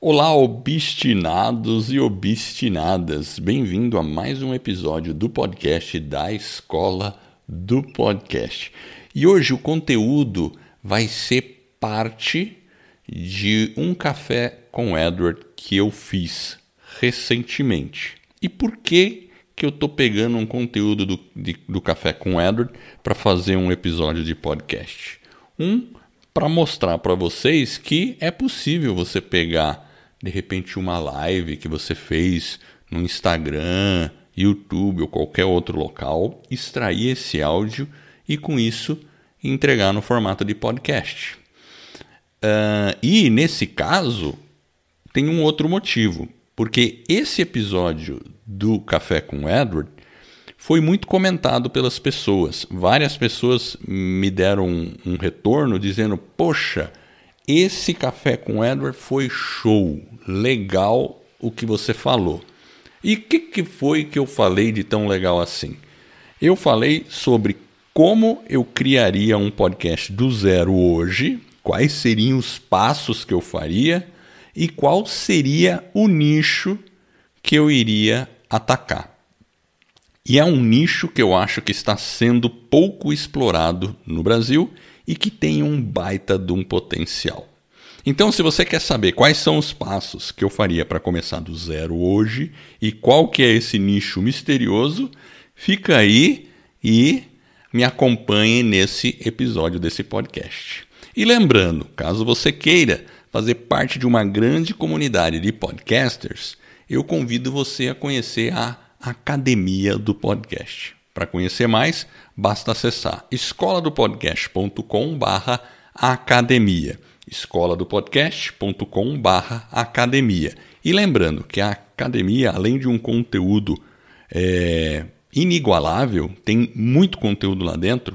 Olá, obstinados e obstinadas! Bem-vindo a mais um episódio do podcast da Escola do Podcast. E hoje o conteúdo vai ser parte de um café com Edward que eu fiz recentemente. E por que que eu tô pegando um conteúdo do, de, do café com Edward para fazer um episódio de podcast? Um para mostrar para vocês que é possível você pegar de repente uma live que você fez no Instagram, YouTube ou qualquer outro local, extrair esse áudio e com isso entregar no formato de podcast. Uh, e nesse caso tem um outro motivo, porque esse episódio do Café com Edward foi muito comentado pelas pessoas. Várias pessoas me deram um, um retorno dizendo: Poxa, esse café com Edward foi show, legal o que você falou. E o que, que foi que eu falei de tão legal assim? Eu falei sobre como eu criaria um podcast do zero hoje, quais seriam os passos que eu faria e qual seria o nicho que eu iria atacar. E é um nicho que eu acho que está sendo pouco explorado no Brasil e que tem um baita de um potencial. Então, se você quer saber quais são os passos que eu faria para começar do zero hoje e qual que é esse nicho misterioso, fica aí e me acompanhe nesse episódio desse podcast. E lembrando, caso você queira fazer parte de uma grande comunidade de podcasters, eu convido você a conhecer a Academia do Podcast. Para conhecer mais, basta acessar escoladopodcast.com/academia. escoladopodcast.com/academia. E lembrando que a academia, além de um conteúdo é, inigualável, tem muito conteúdo lá dentro.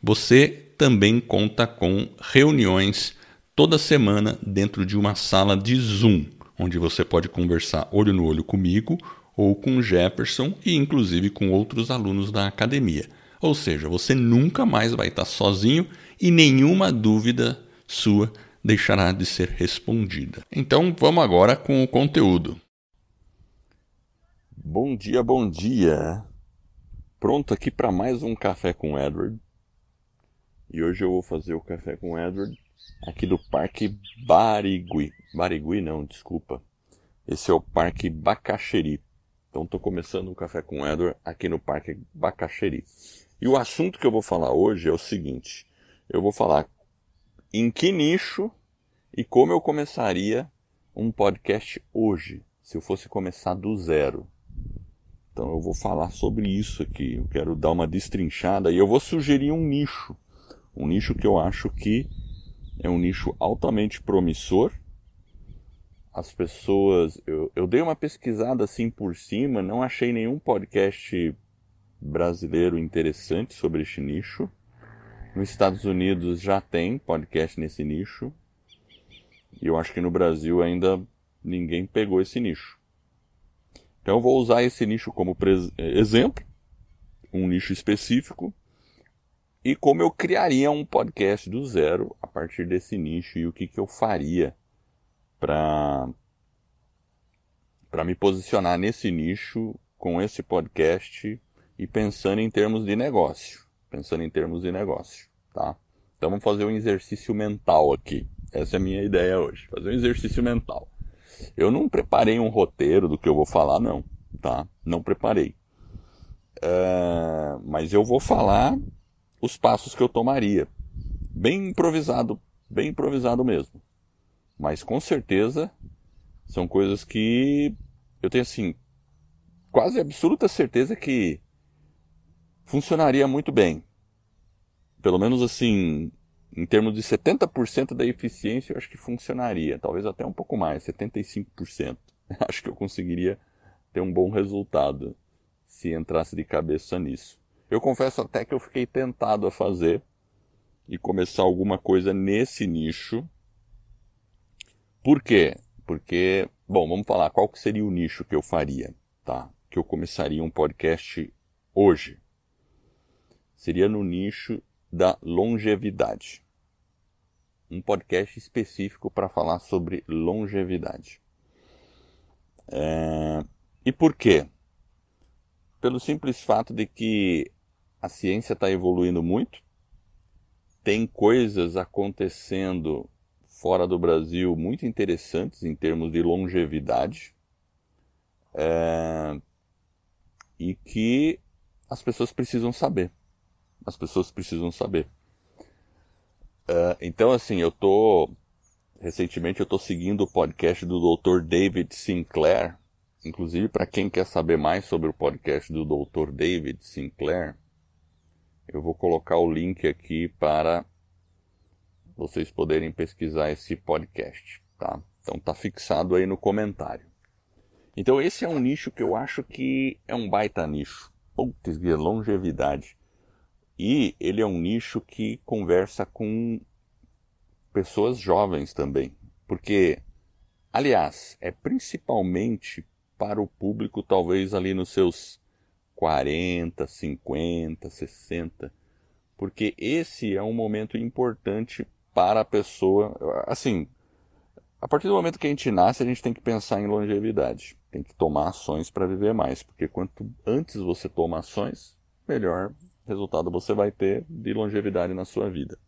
Você também conta com reuniões toda semana dentro de uma sala de Zoom, onde você pode conversar olho no olho comigo ou com Jefferson e inclusive com outros alunos da academia. Ou seja, você nunca mais vai estar sozinho e nenhuma dúvida sua deixará de ser respondida. Então vamos agora com o conteúdo. Bom dia, bom dia. Pronto aqui para mais um café com Edward. E hoje eu vou fazer o café com Edward aqui do Parque Barigui. Barigui não, desculpa. Esse é o Parque Bacaxeri. Então estou começando o Café com Edward aqui no Parque Bacaxeri. E o assunto que eu vou falar hoje é o seguinte: eu vou falar em que nicho e como eu começaria um podcast hoje, se eu fosse começar do zero. Então eu vou falar sobre isso aqui. Eu quero dar uma destrinchada e eu vou sugerir um nicho. Um nicho que eu acho que é um nicho altamente promissor as pessoas. Eu, eu dei uma pesquisada assim por cima, não achei nenhum podcast brasileiro interessante sobre este nicho. Nos Estados Unidos já tem podcast nesse nicho. E eu acho que no Brasil ainda ninguém pegou esse nicho. Então eu vou usar esse nicho como exemplo, um nicho específico, e como eu criaria um podcast do zero a partir desse nicho e o que, que eu faria para para me posicionar nesse nicho com esse podcast e pensando em termos de negócio, pensando em termos de negócio, tá? Então vamos fazer um exercício mental aqui. Essa é a minha ideia hoje, fazer um exercício mental. Eu não preparei um roteiro do que eu vou falar, não, tá? Não preparei. Uh, mas eu vou falar os passos que eu tomaria. Bem improvisado, bem improvisado mesmo. Mas com certeza são coisas que eu tenho assim quase absoluta certeza que funcionaria muito bem. Pelo menos assim, em termos de 70% da eficiência, eu acho que funcionaria, talvez até um pouco mais, 75%. Acho que eu conseguiria ter um bom resultado se entrasse de cabeça nisso. Eu confesso até que eu fiquei tentado a fazer e começar alguma coisa nesse nicho por quê? Porque, bom, vamos falar qual que seria o nicho que eu faria, tá? Que eu começaria um podcast hoje. Seria no nicho da longevidade. um podcast específico para falar sobre longevidade. É... E por quê? Pelo simples fato de que a ciência está evoluindo muito, tem coisas acontecendo fora do Brasil muito interessantes em termos de longevidade é... e que as pessoas precisam saber. As pessoas precisam saber. Uh, então, assim, eu tô. Recentemente eu tô seguindo o podcast do Dr. David Sinclair. Inclusive, para quem quer saber mais sobre o podcast do Dr. David Sinclair, eu vou colocar o link aqui para vocês poderem pesquisar esse podcast, tá? Então tá fixado aí no comentário. Então esse é um nicho que eu acho que é um baita nicho. Putz, longevidade. E ele é um nicho que conversa com pessoas jovens também. Porque, aliás, é principalmente para o público, talvez ali nos seus 40, 50, 60. Porque esse é um momento importante para a pessoa. Assim, a partir do momento que a gente nasce, a gente tem que pensar em longevidade. Tem que tomar ações para viver mais. Porque quanto antes você toma ações, melhor resultado você vai ter de longevidade na sua vida.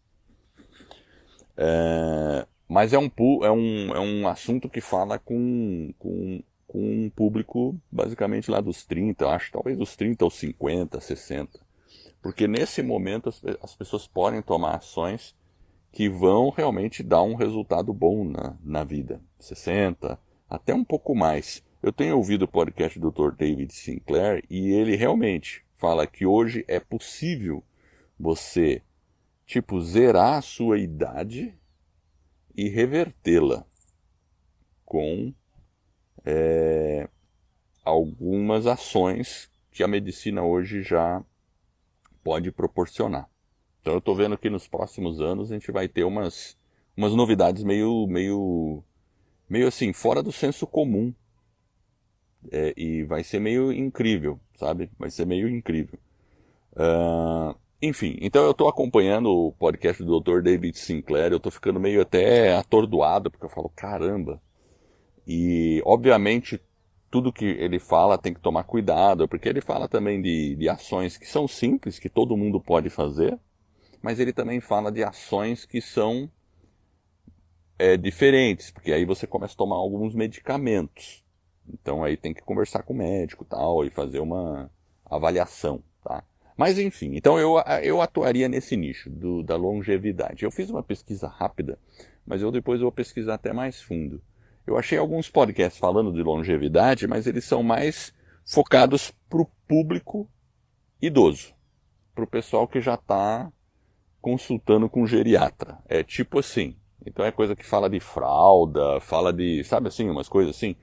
É, mas é um, é, um, é um assunto que fala com, com, com um público basicamente lá dos 30, acho, talvez dos 30 ou 50, 60. Porque nesse momento as, as pessoas podem tomar ações que vão realmente dar um resultado bom na, na vida. 60, até um pouco mais. Eu tenho ouvido o podcast do Dr. David Sinclair e ele realmente fala que hoje é possível você, tipo, zerar a sua idade e revertê-la com é, algumas ações que a medicina hoje já pode proporcionar. Então eu estou vendo que nos próximos anos a gente vai ter umas, umas novidades meio, meio, meio assim, fora do senso comum é, e vai ser meio incrível, sabe? Vai ser meio incrível. Uh, enfim, então eu estou acompanhando o podcast do Dr. David Sinclair, eu estou ficando meio até atordoado, porque eu falo, caramba. E, obviamente, tudo que ele fala tem que tomar cuidado, porque ele fala também de, de ações que são simples, que todo mundo pode fazer, mas ele também fala de ações que são é, diferentes, porque aí você começa a tomar alguns medicamentos. Então aí tem que conversar com o médico tal e fazer uma avaliação, tá? Mas enfim, então eu, eu atuaria nesse nicho do, da longevidade. Eu fiz uma pesquisa rápida, mas eu depois vou pesquisar até mais fundo. Eu achei alguns podcasts falando de longevidade, mas eles são mais focados para o público idoso, para o pessoal que já está consultando com geriatra. É tipo assim. Então é coisa que fala de fralda, fala de, sabe assim, umas coisas assim.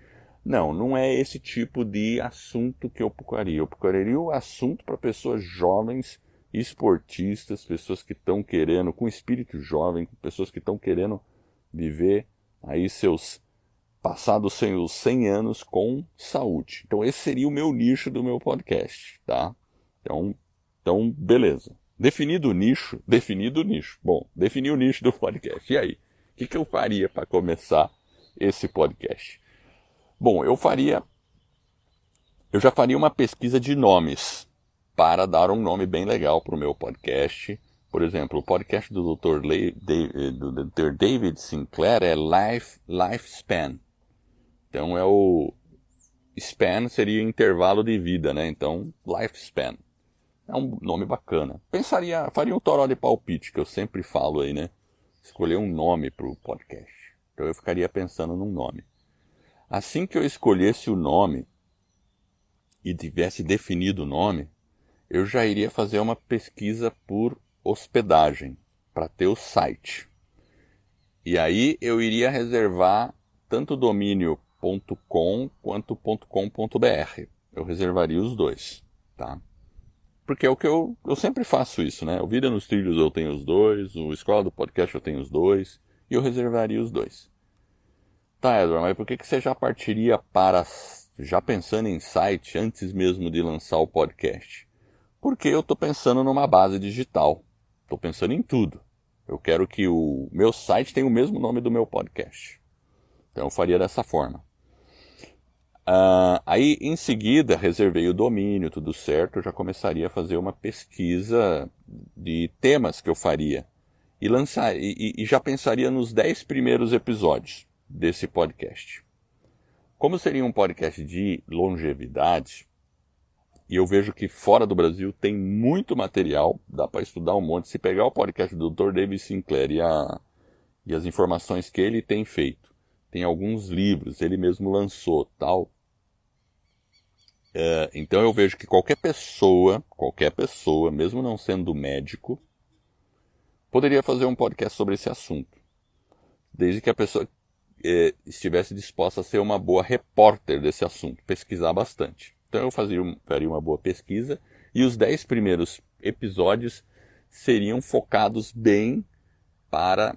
Não, não é esse tipo de assunto que eu procuraria. Eu procuraria o assunto para pessoas jovens, esportistas, pessoas que estão querendo, com espírito jovem, pessoas que estão querendo viver aí seus passados seus 100 anos com saúde. Então esse seria o meu nicho do meu podcast, tá? Então, então beleza. Definido o nicho, definido o nicho. Bom, defini o nicho do podcast. E aí? O que, que eu faria para começar esse podcast? Bom, eu faria. Eu já faria uma pesquisa de nomes para dar um nome bem legal para o meu podcast. Por exemplo, o podcast do Dr. Le, do Dr. David Sinclair é Life, Lifespan. Então é o. Span seria intervalo de vida, né? Então, Lifespan. É um nome bacana. Pensaria, faria um toró de palpite, que eu sempre falo aí, né? Escolher um nome para o podcast. Então eu ficaria pensando num nome. Assim que eu escolhesse o nome e tivesse definido o nome, eu já iria fazer uma pesquisa por hospedagem para ter o site. E aí eu iria reservar tanto domínio.com quanto .com.br. Eu reservaria os dois, tá? Porque é o que eu, eu sempre faço isso, né? O Vida nos Trilhos eu tenho os dois, o Escola do Podcast eu tenho os dois, e eu reservaria os dois. Tá, Edward, mas por que, que você já partiria para, já pensando em site antes mesmo de lançar o podcast? Porque eu estou pensando numa base digital. Estou pensando em tudo. Eu quero que o meu site tenha o mesmo nome do meu podcast. Então eu faria dessa forma. Uh, aí, em seguida, reservei o domínio, tudo certo, eu já começaria a fazer uma pesquisa de temas que eu faria. E, lançar, e, e já pensaria nos 10 primeiros episódios desse podcast. Como seria um podcast de longevidade, e eu vejo que fora do Brasil tem muito material, dá para estudar um monte. Se pegar o podcast do Dr. David Sinclair e, a, e as informações que ele tem feito, tem alguns livros, ele mesmo lançou, tal, é, então eu vejo que qualquer pessoa, qualquer pessoa, mesmo não sendo médico, poderia fazer um podcast sobre esse assunto. Desde que a pessoa é, estivesse disposta a ser uma boa repórter desse assunto, pesquisar bastante. Então eu fazia, faria uma boa pesquisa e os dez primeiros episódios seriam focados bem para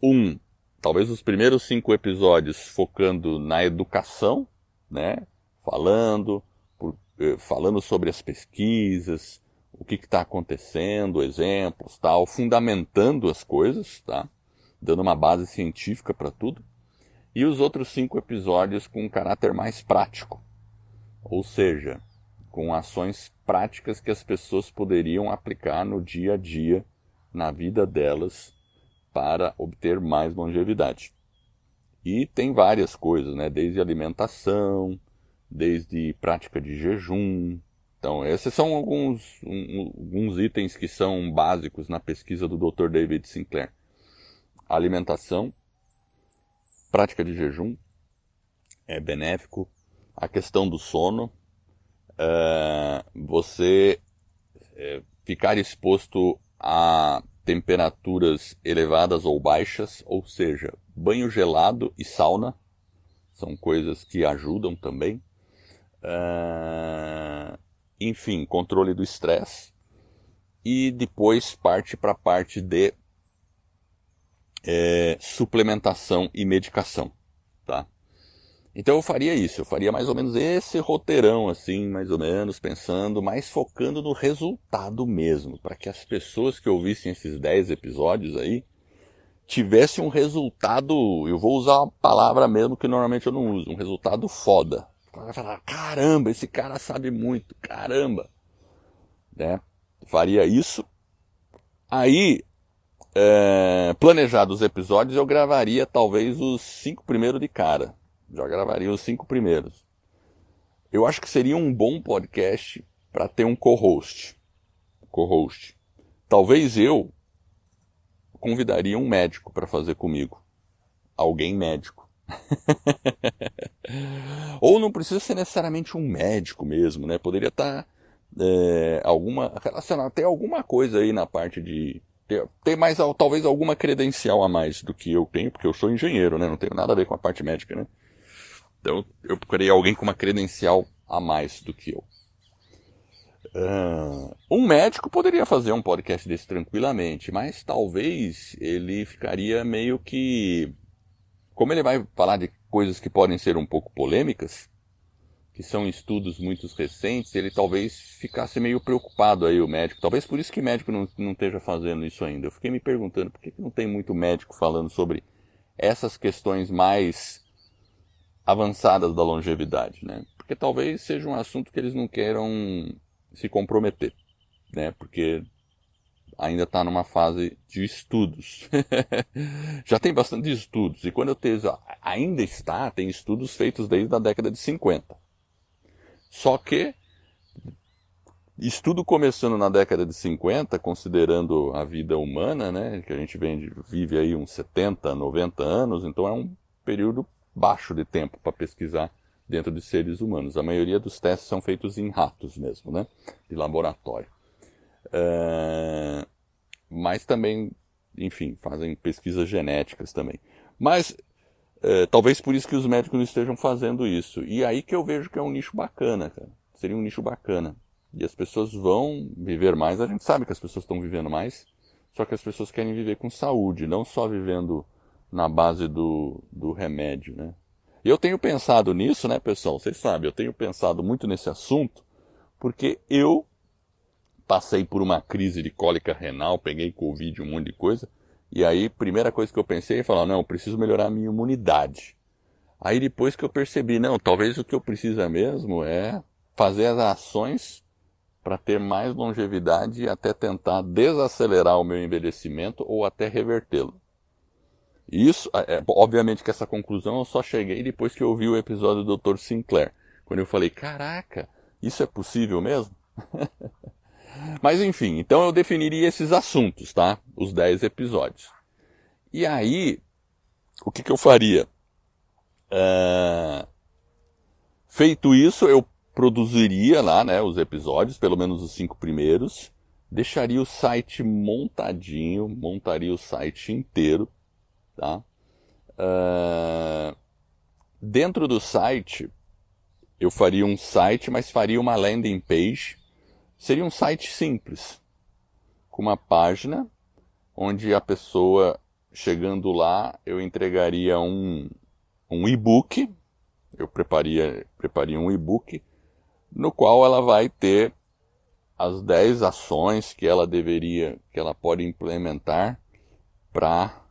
um, talvez os primeiros cinco episódios focando na educação, né? Falando, por, eh, falando sobre as pesquisas, o que está acontecendo, exemplos, tal, fundamentando as coisas, tá? Dando uma base científica para tudo. E os outros cinco episódios com um caráter mais prático, ou seja, com ações práticas que as pessoas poderiam aplicar no dia a dia, na vida delas, para obter mais longevidade. E tem várias coisas, né? Desde alimentação, desde prática de jejum. Então, esses são alguns, um, alguns itens que são básicos na pesquisa do Dr. David Sinclair. Alimentação, prática de jejum é benéfico. A questão do sono, é, você é, ficar exposto a temperaturas elevadas ou baixas, ou seja, banho gelado e sauna, são coisas que ajudam também. Uh, enfim, controle do estresse. E depois parte para a parte de é, suplementação e medicação. Tá? Então eu faria isso, eu faria mais ou menos esse roteirão, assim, mais ou menos, pensando, mas focando no resultado mesmo, para que as pessoas que ouvissem esses 10 episódios aí tivessem um resultado, eu vou usar a palavra mesmo que normalmente eu não uso, um resultado foda, caramba, esse cara sabe muito, caramba. Né? Faria isso. Aí, é, planejados os episódios, eu gravaria talvez os cinco primeiros de cara. Já gravaria os cinco primeiros. Eu acho que seria um bom podcast para ter um co-host. Co-host. Talvez eu convidaria um médico para fazer comigo. Alguém médico. Ou não precisa ser necessariamente um médico mesmo, né? Poderia estar é, alguma relacionado até alguma coisa aí na parte de ter, ter, mais talvez alguma credencial a mais do que eu tenho, porque eu sou engenheiro, né? Não tenho nada a ver com a parte médica, né? Então eu procurei alguém com uma credencial a mais do que eu. Uh, um médico poderia fazer um podcast desse tranquilamente, mas talvez ele ficaria meio que como ele vai falar de coisas que podem ser um pouco polêmicas, que são estudos muito recentes, ele talvez ficasse meio preocupado aí, o médico. Talvez por isso que o médico não, não esteja fazendo isso ainda. Eu fiquei me perguntando por que, que não tem muito médico falando sobre essas questões mais avançadas da longevidade, né? Porque talvez seja um assunto que eles não queiram se comprometer, né? Porque ainda está numa fase de estudos. Já tem bastante estudos. E quando eu tenho. Ainda está, tem estudos feitos desde a década de 50. Só que. Estudo começando na década de 50, considerando a vida humana, né, que a gente vem, vive aí uns 70, 90 anos, então é um período baixo de tempo para pesquisar dentro de seres humanos. A maioria dos testes são feitos em ratos mesmo, né, de laboratório. Mas também, enfim, fazem pesquisas genéticas também. Mas uh, talvez por isso que os médicos não estejam fazendo isso. E aí que eu vejo que é um nicho bacana, cara. Seria um nicho bacana. E as pessoas vão viver mais. A gente sabe que as pessoas estão vivendo mais, só que as pessoas querem viver com saúde, não só vivendo na base do, do remédio, né? E eu tenho pensado nisso, né, pessoal? Vocês sabem, eu tenho pensado muito nesse assunto, porque eu passei por uma crise de cólica renal, peguei Covid, um monte de coisa. E aí, primeira coisa que eu pensei é falar, não, eu preciso melhorar a minha imunidade. Aí depois que eu percebi, não, talvez o que eu preciso mesmo é fazer as ações para ter mais longevidade e até tentar desacelerar o meu envelhecimento ou até revertê-lo. Isso, é, obviamente que essa conclusão eu só cheguei depois que eu vi o episódio do Dr. Sinclair. Quando eu falei, caraca, isso é possível mesmo? Mas enfim, então eu definiria esses assuntos, tá? Os 10 episódios. E aí, o que, que eu faria? Uh, feito isso, eu produziria lá né, os episódios, pelo menos os cinco primeiros, deixaria o site montadinho, montaria o site inteiro, tá? Uh, dentro do site, eu faria um site, mas faria uma landing page. Seria um site simples, com uma página onde a pessoa chegando lá, eu entregaria um, um e-book. Eu prepararia, prepararia um e-book no qual ela vai ter as 10 ações que ela deveria, que ela pode implementar para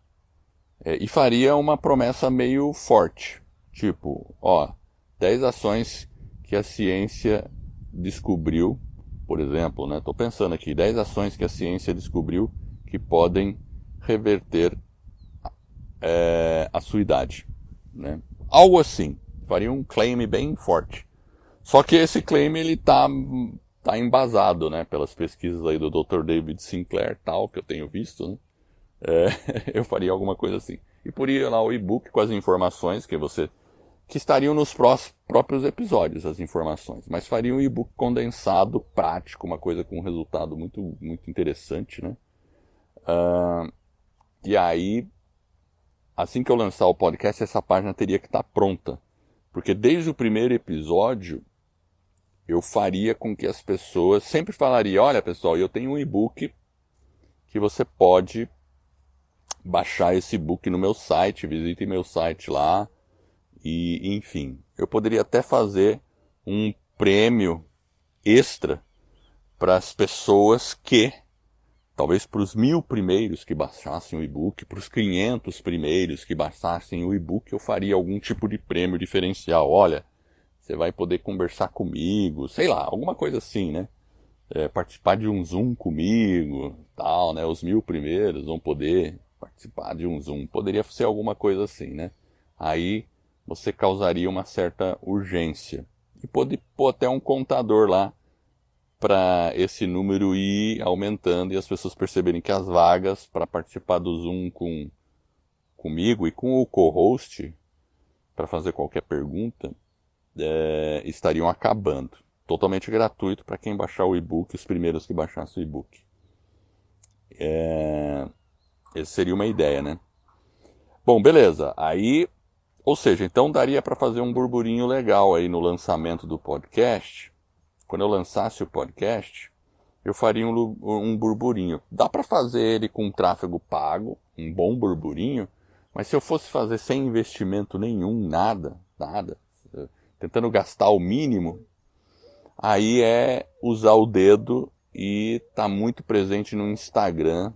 é, e faria uma promessa meio forte, tipo, ó, 10 ações que a ciência descobriu, por exemplo, né? Tô pensando aqui, 10 ações que a ciência descobriu que podem reverter é, a sua idade, né? Algo assim, faria um claim bem forte. Só que esse claim ele tá, tá embasado, né, pelas pesquisas aí do Dr. David Sinclair tal, que eu tenho visto, né? É, eu faria alguma coisa assim. E poria lá o e-book com as informações que você que estariam nos próprios episódios as informações, mas faria um e-book condensado, prático, uma coisa com um resultado muito muito interessante, né? Uh, e aí, assim que eu lançar o podcast, essa página teria que estar tá pronta, porque desde o primeiro episódio eu faria com que as pessoas sempre falaria, olha pessoal, eu tenho um e-book que você pode baixar esse e-book no meu site, visite meu site lá e enfim, eu poderia até fazer um prêmio extra para as pessoas que talvez para os mil primeiros que baixassem o e-book, para os 500 primeiros que baixassem o e-book, eu faria algum tipo de prêmio diferencial. Olha, você vai poder conversar comigo, sei lá, alguma coisa assim, né? É, participar de um Zoom comigo, tal, né? Os mil primeiros vão poder participar de um Zoom. Poderia ser alguma coisa assim, né? Aí você causaria uma certa urgência. E pode pôr até um contador lá para esse número ir aumentando e as pessoas perceberem que as vagas para participar do Zoom com comigo e com o co-host para fazer qualquer pergunta é, estariam acabando. Totalmente gratuito para quem baixar o e-book, os primeiros que baixassem o e-book. É, essa seria uma ideia, né? Bom, beleza. Aí, ou seja, então daria para fazer um burburinho legal aí no lançamento do podcast. Quando eu lançasse o podcast, eu faria um, um burburinho. Dá para fazer ele com tráfego pago, um bom burburinho, mas se eu fosse fazer sem investimento nenhum, nada, nada, tentando gastar o mínimo, aí é usar o dedo e tá muito presente no Instagram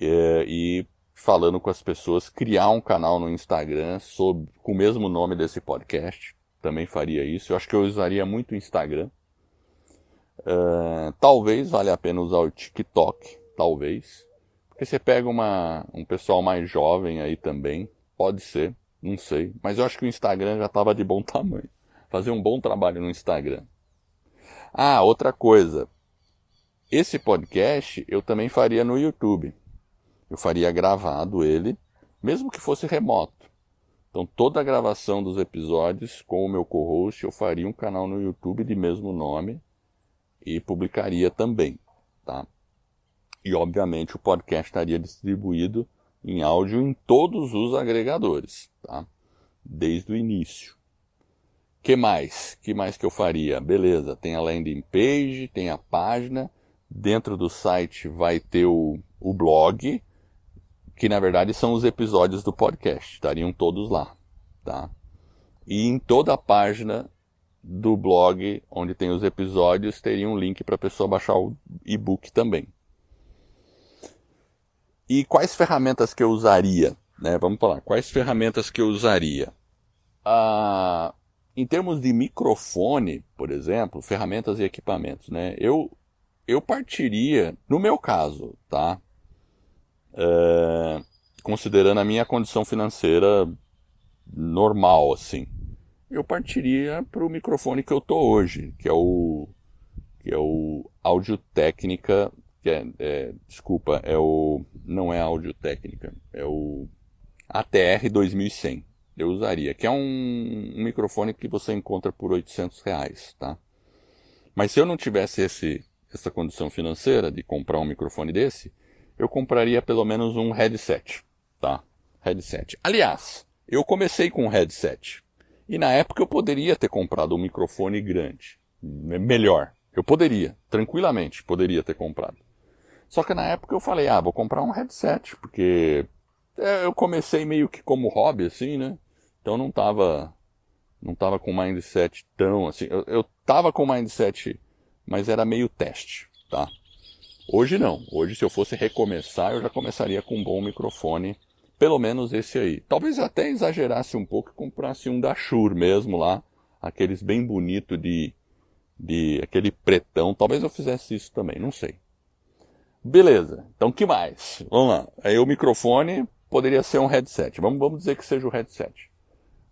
é, e falando com as pessoas, criar um canal no Instagram sob, com o mesmo nome desse podcast, também faria isso. Eu acho que eu usaria muito o Instagram. Uh, talvez valha a pena usar o TikTok, talvez. Porque você pega uma, um pessoal mais jovem aí também, pode ser. Não sei. Mas eu acho que o Instagram já estava de bom tamanho. Fazer um bom trabalho no Instagram. Ah, outra coisa. Esse podcast eu também faria no YouTube. Eu faria gravado ele, mesmo que fosse remoto. Então toda a gravação dos episódios com o meu co-host eu faria um canal no YouTube de mesmo nome e publicaria também, tá? E obviamente o podcast estaria distribuído em áudio em todos os agregadores, tá? Desde o início. Que mais? Que mais que eu faria? Beleza, tem a landing page, tem a página, dentro do site vai ter o, o blog, que na verdade são os episódios do podcast, estariam todos lá, tá? E em toda a página do blog onde tem os episódios teria um link para a pessoa baixar o e-book também. E quais ferramentas que eu usaria? Né? Vamos falar, quais ferramentas que eu usaria? Ah, em termos de microfone, por exemplo, ferramentas e equipamentos, né? Eu, eu partiria, no meu caso, tá? É, considerando a minha condição financeira normal, assim, eu partiria para o microfone que eu tô hoje, que é o que é o Audio Técnica, que é, é, desculpa, é o não é Audio Técnica, é o ATR 2100. Eu usaria, que é um, um microfone que você encontra por 800 reais, tá? Mas se eu não tivesse esse, essa condição financeira de comprar um microfone desse, eu compraria pelo menos um headset, tá? Headset. Aliás, eu comecei com um headset. E na época eu poderia ter comprado um microfone grande. Melhor. Eu poderia, tranquilamente, poderia ter comprado. Só que na época eu falei, ah, vou comprar um headset, porque é, eu comecei meio que como hobby, assim, né? Então não tava, não tava com mindset tão assim. Eu, eu tava com mindset, mas era meio teste, tá? Hoje não. Hoje, se eu fosse recomeçar, eu já começaria com um bom microfone. Pelo menos esse aí. Talvez até exagerasse um pouco e comprasse um da Shure mesmo lá. Aqueles bem bonito de, de aquele pretão. Talvez eu fizesse isso também, não sei. Beleza. Então, que mais? Vamos lá. Aí o microfone poderia ser um headset. Vamos, vamos dizer que seja o headset.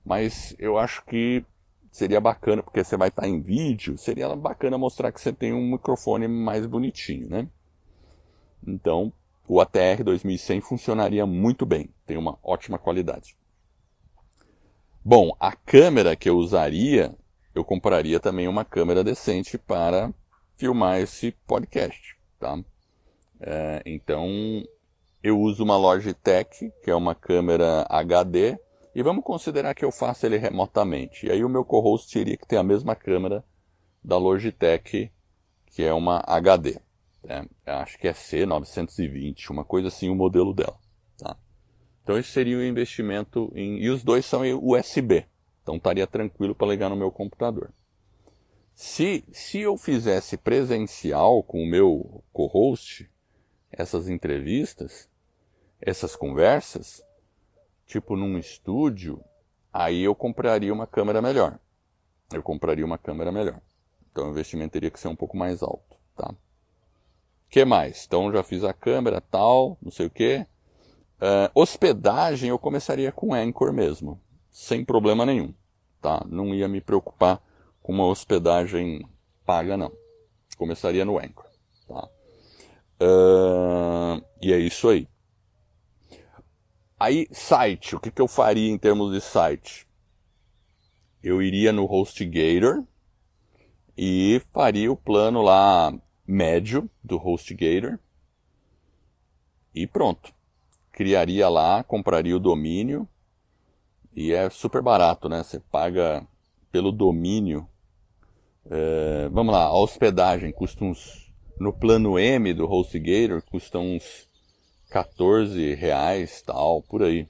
Mas eu acho que seria bacana, porque você vai estar em vídeo, seria bacana mostrar que você tem um microfone mais bonitinho, né? Então, o ATR 2100 funcionaria muito bem, tem uma ótima qualidade. Bom, a câmera que eu usaria, eu compraria também uma câmera decente para filmar esse podcast, tá? É, então, eu uso uma Logitech, que é uma câmera HD, e vamos considerar que eu faço ele remotamente. E aí o meu co-host teria que ter a mesma câmera da Logitech, que é uma HD. É, acho que é C920, uma coisa assim, o modelo dela. Tá? Então esse seria o investimento em. E os dois são USB. Então estaria tranquilo para ligar no meu computador. Se, se eu fizesse presencial com o meu co-host, essas entrevistas, essas conversas, tipo num estúdio, aí eu compraria uma câmera melhor. Eu compraria uma câmera melhor. Então o investimento teria que ser um pouco mais alto, tá? Que mais? Então já fiz a câmera, tal, não sei o que. Uh, hospedagem eu começaria com Anchor mesmo, sem problema nenhum, tá? Não ia me preocupar com uma hospedagem paga, não. Começaria no Anchor, tá? Uh, e é isso aí. Aí, site, o que, que eu faria em termos de site? Eu iria no HostGator e faria o plano lá médio do HostGator e pronto. Criaria lá, compraria o domínio e é super barato, né? Você paga pelo domínio. É, vamos lá, a hospedagem custa uns. No plano M do HostGator custa uns 14 reais, tal, por aí.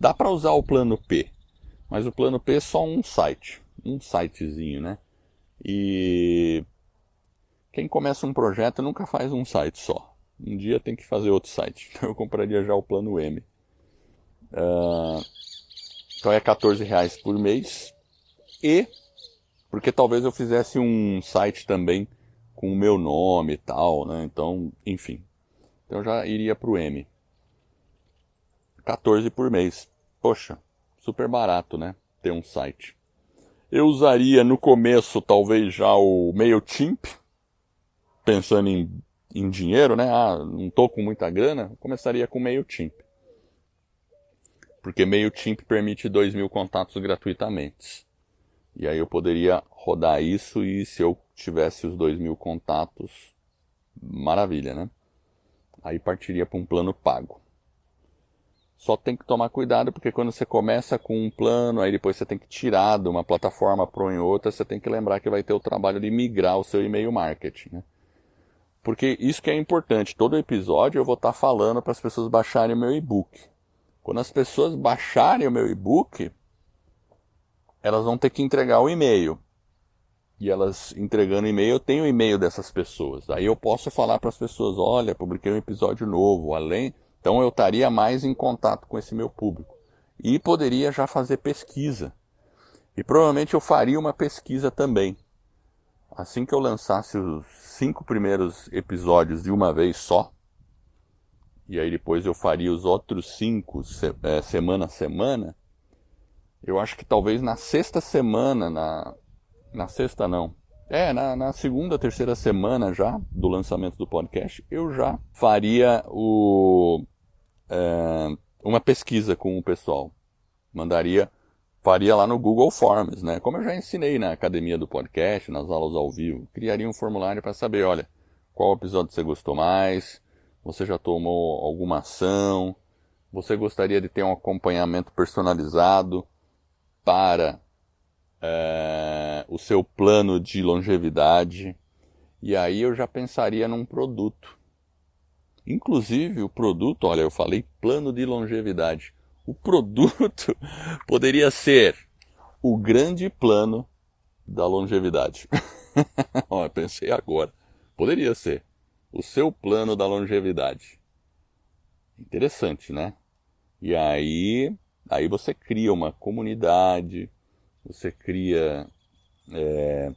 Dá para usar o plano P, mas o plano P é só um site, um sitezinho, né? E quem começa um projeto nunca faz um site só. Um dia tem que fazer outro site. Então eu compraria já o plano M. Uh, então é 14 reais por mês. E, porque talvez eu fizesse um site também com o meu nome e tal, né? Então, enfim. Então já iria para o M. 14 por mês. Poxa, super barato, né? Ter um site. Eu usaria no começo talvez já o MailChimp, pensando em, em dinheiro, né? Ah, não tô com muita grana, começaria com MailChimp. Porque MailChimp permite 2 mil contatos gratuitamente. E aí eu poderia rodar isso e se eu tivesse os 2 mil contatos, maravilha, né? Aí partiria para um plano pago. Só tem que tomar cuidado porque quando você começa com um plano, aí depois você tem que tirar de uma plataforma para em outra, você tem que lembrar que vai ter o trabalho de migrar o seu e-mail marketing. Né? Porque isso que é importante. Todo episódio eu vou estar tá falando para as pessoas baixarem o meu e-book. Quando as pessoas baixarem o meu e-book, elas vão ter que entregar o e-mail. e elas entregando e-mail, eu tenho o e-mail dessas pessoas. Aí eu posso falar para as pessoas, olha, publiquei um episódio novo, além, então eu estaria mais em contato com esse meu público. E poderia já fazer pesquisa. E provavelmente eu faria uma pesquisa também. Assim que eu lançasse os cinco primeiros episódios de uma vez só, e aí depois eu faria os outros cinco é, semana a semana, eu acho que talvez na sexta semana, na, na sexta não, é, na, na, segunda, terceira semana já do lançamento do podcast, eu já faria o, é, uma pesquisa com o pessoal. Mandaria, faria lá no Google Forms, né? Como eu já ensinei na academia do podcast, nas aulas ao vivo. Criaria um formulário para saber, olha, qual episódio você gostou mais, você já tomou alguma ação, você gostaria de ter um acompanhamento personalizado para é, o seu plano de longevidade. E aí eu já pensaria num produto. Inclusive o produto, olha, eu falei plano de longevidade. O produto poderia ser o grande plano da longevidade. olha, pensei agora. Poderia ser o seu plano da longevidade. Interessante, né? E aí, aí você cria uma comunidade, você cria, é,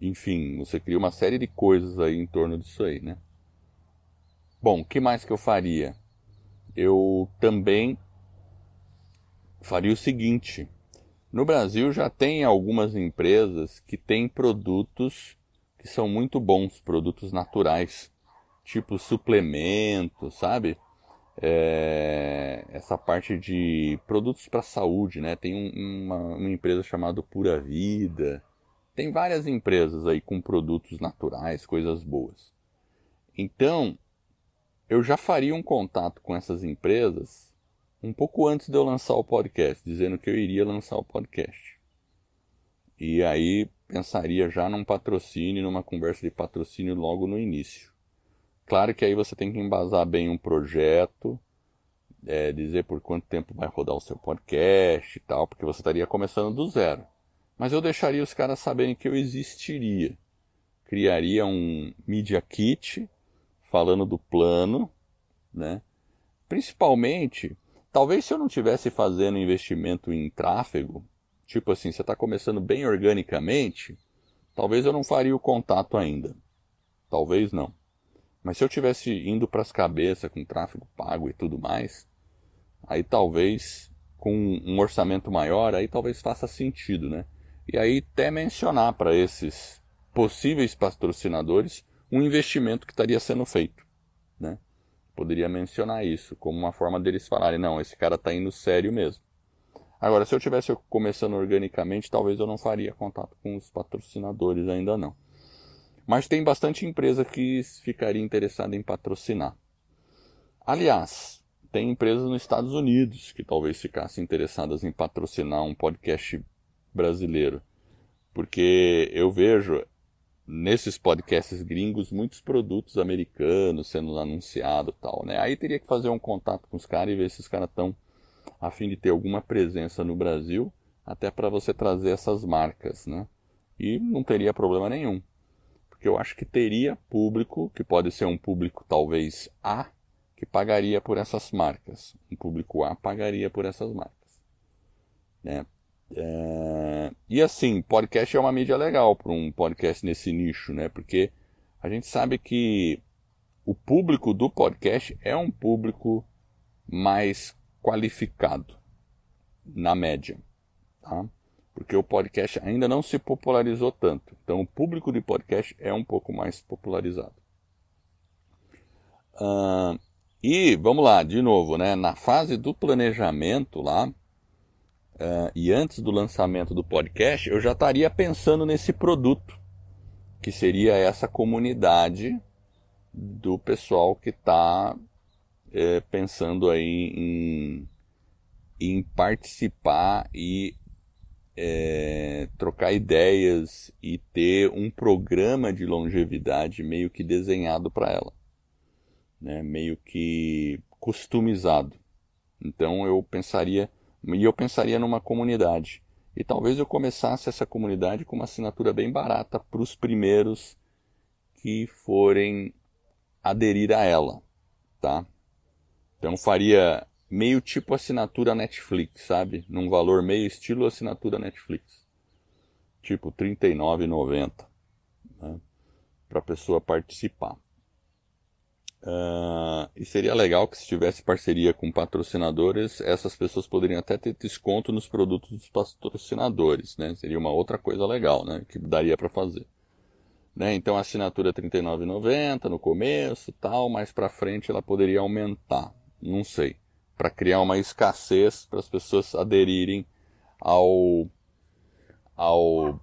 enfim, você cria uma série de coisas aí em torno disso aí, né? Bom, o que mais que eu faria? Eu também faria o seguinte: no Brasil já tem algumas empresas que têm produtos que são muito bons, produtos naturais, tipo suplementos, sabe? é, essa parte de produtos para saúde, né? Tem um, uma, uma, empresa chamada Pura Vida, tem várias empresas aí com produtos naturais, coisas boas. Então, eu já faria um contato com essas empresas um pouco antes de eu lançar o podcast, dizendo que eu iria lançar o podcast. E aí pensaria já num patrocínio, numa conversa de patrocínio logo no início. Claro que aí você tem que embasar bem um projeto, é, dizer por quanto tempo vai rodar o seu podcast e tal, porque você estaria começando do zero. Mas eu deixaria os caras saberem que eu existiria. Criaria um Media Kit falando do plano, né? Principalmente, talvez se eu não tivesse fazendo investimento em tráfego, tipo assim, você está começando bem organicamente, talvez eu não faria o contato ainda. Talvez não. Mas se eu tivesse indo para as cabeças com tráfego pago e tudo mais, aí talvez com um orçamento maior, aí talvez faça sentido, né? E aí até mencionar para esses possíveis patrocinadores um investimento que estaria sendo feito, né? Poderia mencionar isso como uma forma deles falarem, não, esse cara está indo sério mesmo. Agora, se eu tivesse começando organicamente, talvez eu não faria contato com os patrocinadores ainda não. Mas tem bastante empresa que ficaria interessada em patrocinar. Aliás, tem empresas nos Estados Unidos que talvez ficassem interessadas em patrocinar um podcast brasileiro. Porque eu vejo nesses podcasts gringos muitos produtos americanos sendo anunciados tal, né? Aí teria que fazer um contato com os caras e ver se os caras estão a fim de ter alguma presença no Brasil, até para você trazer essas marcas, né? E não teria problema nenhum porque eu acho que teria público, que pode ser um público talvez A, que pagaria por essas marcas. Um público A pagaria por essas marcas. Né? É... E assim, podcast é uma mídia legal para um podcast nesse nicho, né? Porque a gente sabe que o público do podcast é um público mais qualificado, na média. Tá? porque o podcast ainda não se popularizou tanto. Então, o público de podcast é um pouco mais popularizado. Uh, e vamos lá, de novo, né? Na fase do planejamento lá uh, e antes do lançamento do podcast, eu já estaria pensando nesse produto, que seria essa comunidade do pessoal que está é, pensando aí em, em participar e é, trocar ideias e ter um programa de longevidade meio que desenhado para ela, né? meio que customizado. Então eu pensaria, e eu pensaria numa comunidade. E talvez eu começasse essa comunidade com uma assinatura bem barata para os primeiros que forem aderir a ela, tá? Então faria meio tipo assinatura Netflix, sabe? Num valor meio estilo assinatura Netflix. Tipo R$ 39,90 né? para a pessoa participar. Uh, e seria legal que se tivesse parceria com patrocinadores, essas pessoas poderiam até ter desconto nos produtos dos patrocinadores, né? Seria uma outra coisa legal, né? Que daria para fazer. Né? Então a assinatura é R$ 39,90 no começo, tal, mais para frente ela poderia aumentar, não sei, para criar uma escassez para as pessoas aderirem ao ao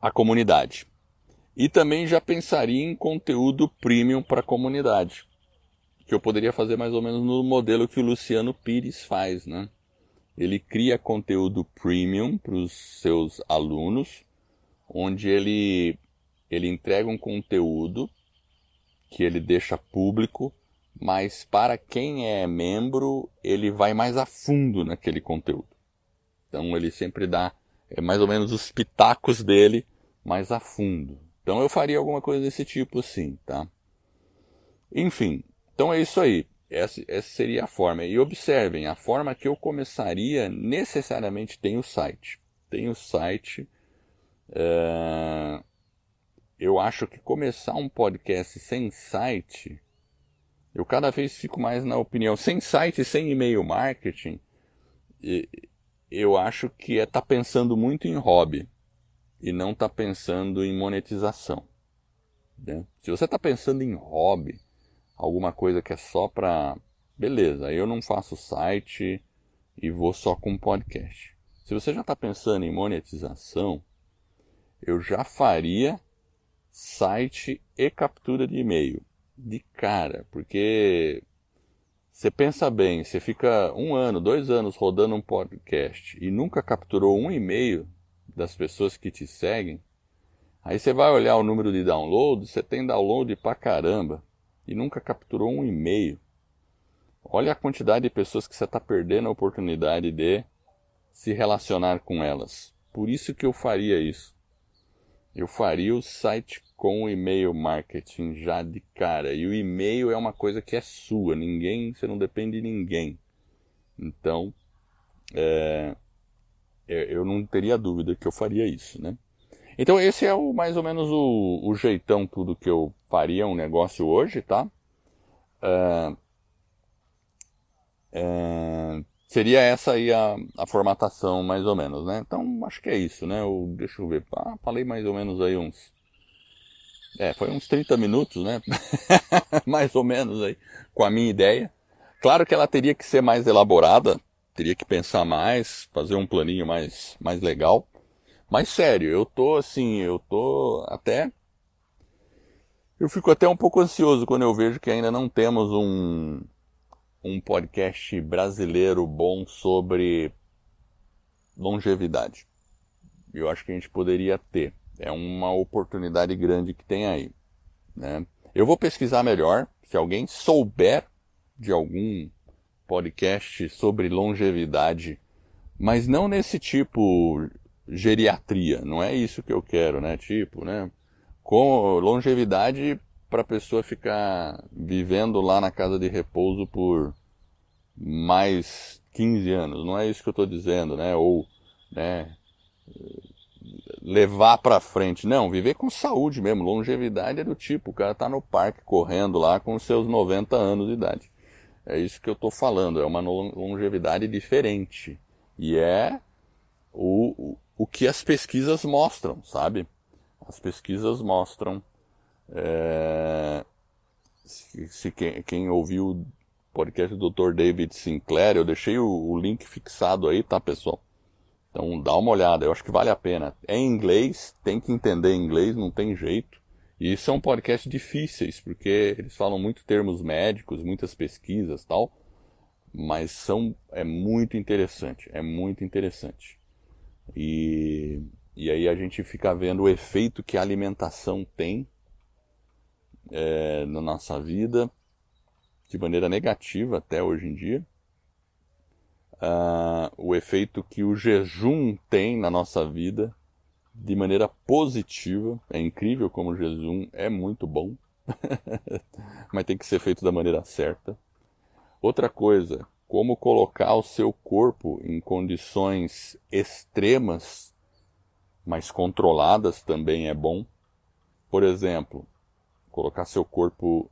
à comunidade. E também já pensaria em conteúdo premium para a comunidade, que eu poderia fazer mais ou menos no modelo que o Luciano Pires faz, né? Ele cria conteúdo premium para os seus alunos, onde ele, ele entrega um conteúdo que ele deixa público, mas para quem é membro, ele vai mais a fundo naquele conteúdo. Então ele sempre dá é mais ou menos os pitacos dele mais a fundo. Então eu faria alguma coisa desse tipo sim, tá? Enfim, então é isso aí. Essa, essa, seria a forma. E observem, a forma que eu começaria necessariamente tem o site. Tem o site. É... Eu acho que começar um podcast sem site, eu cada vez fico mais na opinião, sem site, sem e-mail marketing, eu acho que é estar tá pensando muito em hobby e não está pensando em monetização. Né? Se você está pensando em hobby, alguma coisa que é só para. Beleza, eu não faço site e vou só com podcast. Se você já está pensando em monetização, eu já faria site e captura de e-mail de cara, porque você pensa bem, você fica um ano, dois anos rodando um podcast e nunca capturou um e-mail das pessoas que te seguem, aí você vai olhar o número de download, você tem download pra caramba e nunca capturou um e-mail. Olha a quantidade de pessoas que você está perdendo a oportunidade de se relacionar com elas. Por isso que eu faria isso. Eu faria o site com e-mail marketing já de cara. E o e-mail é uma coisa que é sua, ninguém, você não depende de ninguém. Então, é, eu não teria dúvida que eu faria isso, né? Então esse é o, mais ou menos o, o jeitão tudo que eu faria um negócio hoje, tá? É, é, seria essa aí a, a, formatação mais ou menos, né? Então acho que é isso, né? Eu, deixa eu ver, ah, falei mais ou menos aí uns... É, foi uns 30 minutos, né? mais ou menos aí, com a minha ideia. Claro que ela teria que ser mais elaborada, teria que pensar mais, fazer um planinho mais, mais legal. Mas sério, eu tô assim, eu tô até. Eu fico até um pouco ansioso quando eu vejo que ainda não temos um, um podcast brasileiro bom sobre longevidade. Eu acho que a gente poderia ter. É uma oportunidade grande que tem aí. Né? Eu vou pesquisar melhor. Se alguém souber de algum podcast sobre longevidade, mas não nesse tipo geriatria, não é isso que eu quero, né? Tipo, né? Com longevidade para a pessoa ficar vivendo lá na casa de repouso por mais 15 anos, não é isso que eu estou dizendo, né? Ou, né? levar para frente. Não, viver com saúde mesmo. Longevidade é do tipo, o cara tá no parque correndo lá com seus 90 anos de idade. É isso que eu estou falando, é uma longevidade diferente. E é o, o, que as pesquisas mostram, sabe? As pesquisas mostram. É, se, se quem, quem, ouviu o podcast do Dr. David Sinclair, eu deixei o, o link fixado aí, tá, pessoal? Então dá uma olhada, eu acho que vale a pena. É em inglês, tem que entender inglês, não tem jeito. E são podcasts difíceis, porque eles falam muito termos médicos, muitas pesquisas tal, mas são é muito interessante, é muito interessante. E, e aí a gente fica vendo o efeito que a alimentação tem é, na nossa vida, de maneira negativa até hoje em dia. uh, o efeito que o jejum tem na nossa vida de maneira positiva. É incrível como o jejum é muito bom, mas tem que ser feito da maneira certa. Outra coisa, como colocar o seu corpo em condições extremas, mas controladas também é bom. Por exemplo, colocar seu corpo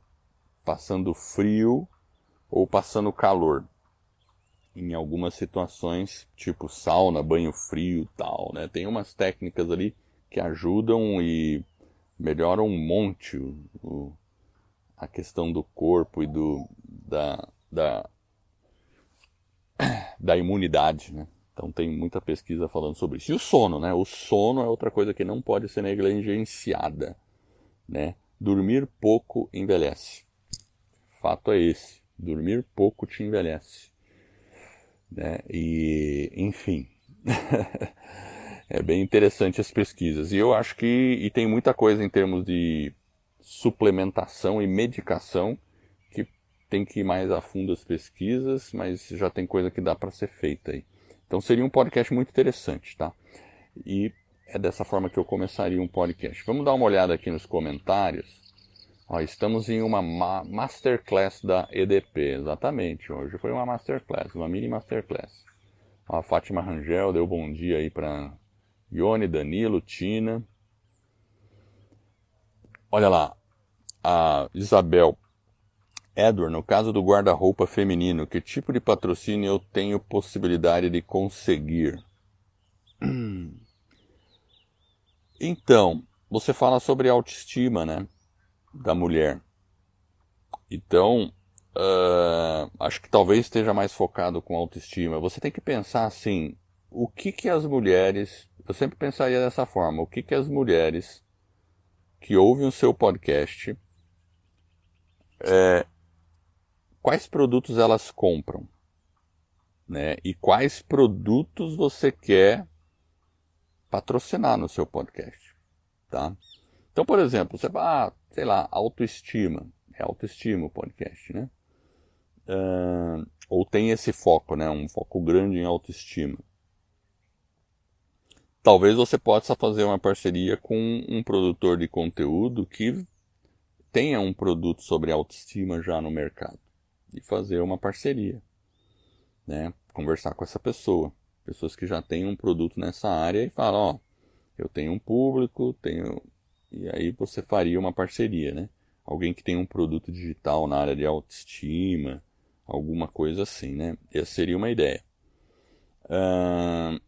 passando frio ou passando calor. Em algumas situações, tipo sauna, banho frio, tal, né? Tem umas técnicas ali que ajudam e melhoram um monte o, o, a questão do corpo e do da, da da imunidade, né? Então tem muita pesquisa falando sobre isso. E o sono, né? O sono é outra coisa que não pode ser negligenciada, né? Dormir pouco envelhece. Fato é esse. Dormir pouco te envelhece. Né? E, enfim. é bem interessante as pesquisas. E eu acho que e tem muita coisa em termos de suplementação e medicação tem que ir mais a fundo as pesquisas, mas já tem coisa que dá para ser feita aí. Então seria um podcast muito interessante, tá? E é dessa forma que eu começaria um podcast. Vamos dar uma olhada aqui nos comentários. Ó, estamos em uma ma masterclass da EDP, exatamente. Hoje foi uma masterclass, uma mini masterclass. Ó, a Fátima Rangel deu bom dia aí para Ione, Danilo, Tina. Olha lá, a Isabel Edward, no caso do guarda-roupa feminino, que tipo de patrocínio eu tenho possibilidade de conseguir? Então, você fala sobre autoestima, né? Da mulher. Então, uh, acho que talvez esteja mais focado com autoestima. Você tem que pensar assim: o que que as mulheres. Eu sempre pensaria dessa forma: o que que as mulheres que ouvem o seu podcast é, quais produtos elas compram, né? E quais produtos você quer patrocinar no seu podcast, tá? Então, por exemplo, você vai, ah, sei lá, autoestima, é autoestima o podcast, né? Uh, ou tem esse foco, né? Um foco grande em autoestima. Talvez você possa fazer uma parceria com um produtor de conteúdo que tenha um produto sobre autoestima já no mercado e fazer uma parceria, né? Conversar com essa pessoa, pessoas que já têm um produto nessa área e falam, ó, eu tenho um público, tenho e aí você faria uma parceria, né? Alguém que tem um produto digital na área de autoestima, alguma coisa assim, né? Essa seria uma ideia. Uh...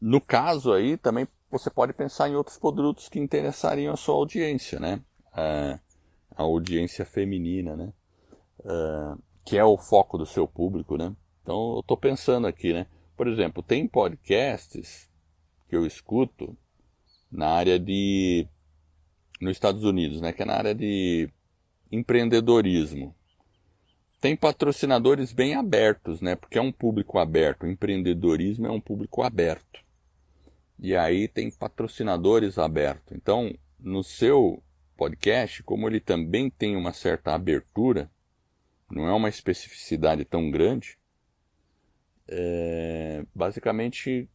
No caso aí, também você pode pensar em outros produtos que interessariam a sua audiência, né? Uh a audiência feminina, né? Uh, que é o foco do seu público, né? Então eu estou pensando aqui, né? Por exemplo, tem podcasts que eu escuto na área de nos Estados Unidos, né? Que é na área de empreendedorismo. Tem patrocinadores bem abertos, né? Porque é um público aberto. O empreendedorismo é um público aberto. E aí tem patrocinadores abertos. Então, no seu podcast, como ele também tem uma certa abertura, não é uma especificidade tão grande, é, basicamente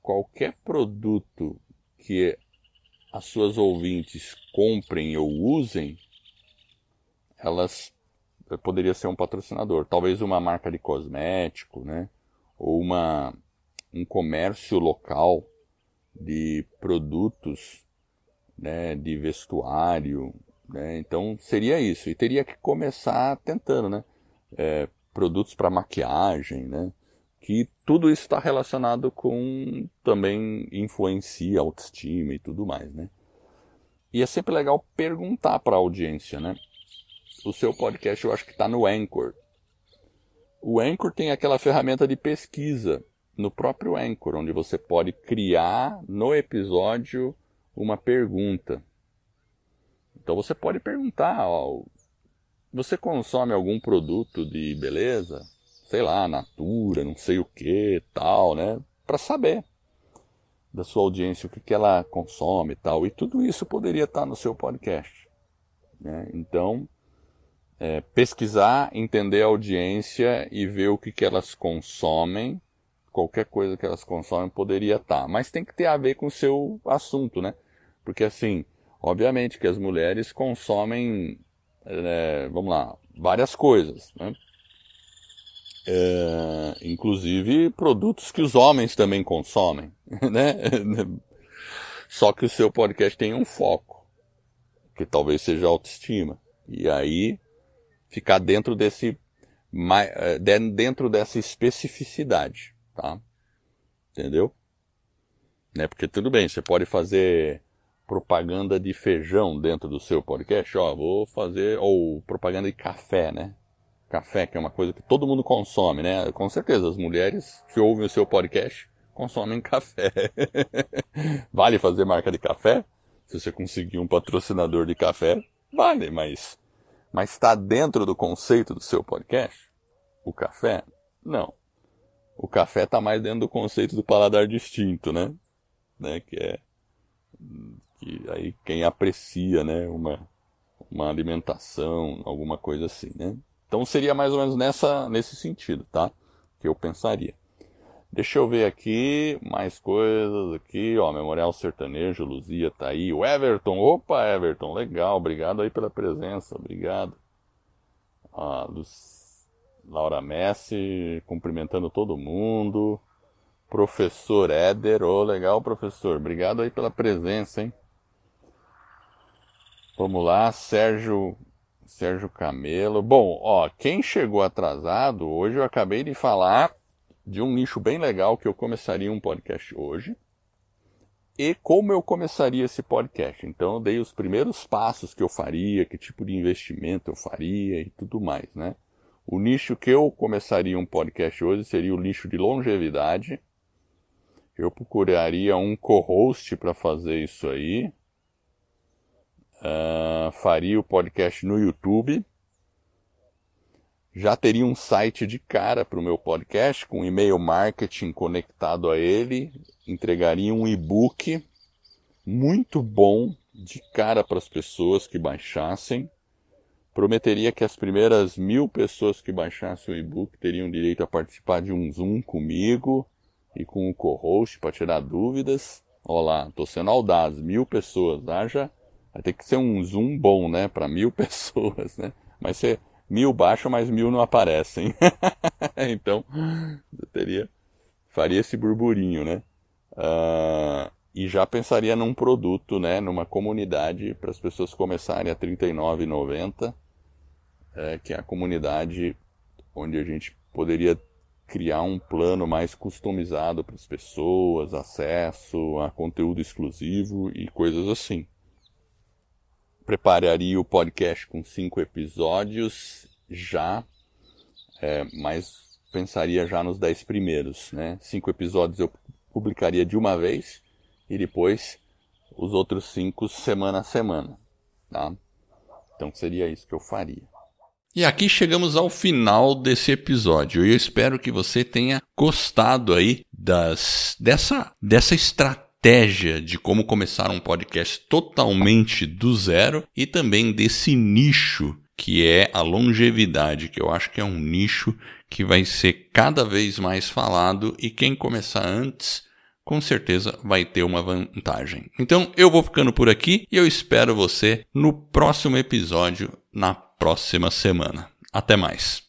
qualquer produto que as suas ouvintes comprem ou usem, elas eh, poderia ser um patrocinador, talvez uma marca de cosmético, né? Ou uma um comércio local de produtos né, de vestuário. Né? Então seria isso. E teria que começar tentando, né? É, produtos para maquiagem, né? Que tudo isso está relacionado com também influencia autoestima e tudo mais, né? E é sempre legal perguntar para a audiência, né? O seu podcast eu acho que está no Anchor. O Anchor tem aquela ferramenta de pesquisa no próprio Anchor, onde você pode criar no episódio uma pergunta. Então você pode perguntar, ó, você consome algum produto de beleza? Sei lá, Natura, não sei o que, tal, né? Para saber da sua audiência o que, que ela consome e tal. E tudo isso poderia estar no seu podcast. Né? Então, é, pesquisar, entender a audiência e ver o que, que elas consomem. Qualquer coisa que elas consomem poderia estar. Mas tem que ter a ver com o seu assunto, né? Porque assim, obviamente que as mulheres consomem, é, vamos lá, várias coisas, né? É, inclusive produtos que os homens também consomem, né? Só que o seu podcast tem um foco, que talvez seja autoestima. E aí ficar dentro desse é, dentro dessa especificidade, tá? Entendeu? Né? Porque tudo bem, você pode fazer propaganda de feijão dentro do seu podcast, ó, vou fazer ou propaganda de café, né? Café que é uma coisa que todo mundo consome, né? Com certeza as mulheres que ouvem o seu podcast consomem café. vale fazer marca de café? Se você conseguir um patrocinador de café, vale, mas mas está dentro do conceito do seu podcast? O café? Não. O café está mais dentro do conceito do paladar distinto, né? né? Que é que aí quem aprecia, né? Uma uma alimentação, alguma coisa assim, né? Então seria mais ou menos nessa nesse sentido, tá? Que eu pensaria. Deixa eu ver aqui, mais coisas aqui, ó, Memorial Sertanejo, Luzia tá aí, o Everton, opa, Everton, legal, obrigado aí pela presença, obrigado. A Luz, Laura Messi, cumprimentando todo mundo. Professor Éder, ô, oh, legal, professor, obrigado aí pela presença, hein. Vamos lá, Sérgio Sérgio Camelo. Bom, ó, quem chegou atrasado, hoje eu acabei de falar de um nicho bem legal que eu começaria um podcast hoje e como eu começaria esse podcast. Então eu dei os primeiros passos que eu faria, que tipo de investimento eu faria e tudo mais, né? O nicho que eu começaria um podcast hoje seria o nicho de longevidade. Eu procuraria um co-host para fazer isso aí. Uh, faria o podcast no YouTube já teria um site de cara para o meu podcast, com e-mail marketing conectado a ele, entregaria um e-book muito bom de cara para as pessoas que baixassem. Prometeria que as primeiras mil pessoas que baixassem o e-book teriam direito a participar de um Zoom comigo e com o co-host para tirar dúvidas. Olá, tô sendo audaz, mil pessoas, haja. Vai ter que ser um Zoom bom, né, para mil pessoas, né? Mas você mil baixo, mas mil não aparecem. então, eu teria, faria esse burburinho, né? Uh, e já pensaria num produto, né, numa comunidade para as pessoas começarem a R$ 39,90, é, que é a comunidade onde a gente poderia criar um plano mais customizado para as pessoas, acesso a conteúdo exclusivo e coisas assim prepararia o podcast com cinco episódios já, é, mas pensaria já nos dez primeiros, né? Cinco episódios eu publicaria de uma vez e depois os outros cinco semana a semana, tá? Então seria isso que eu faria. E aqui chegamos ao final desse episódio. Eu espero que você tenha gostado aí das, dessa, dessa estratégia estratégia de como começar um podcast totalmente do zero e também desse nicho que é a longevidade, que eu acho que é um nicho que vai ser cada vez mais falado e quem começar antes, com certeza vai ter uma vantagem. Então eu vou ficando por aqui e eu espero você no próximo episódio na próxima semana. Até mais.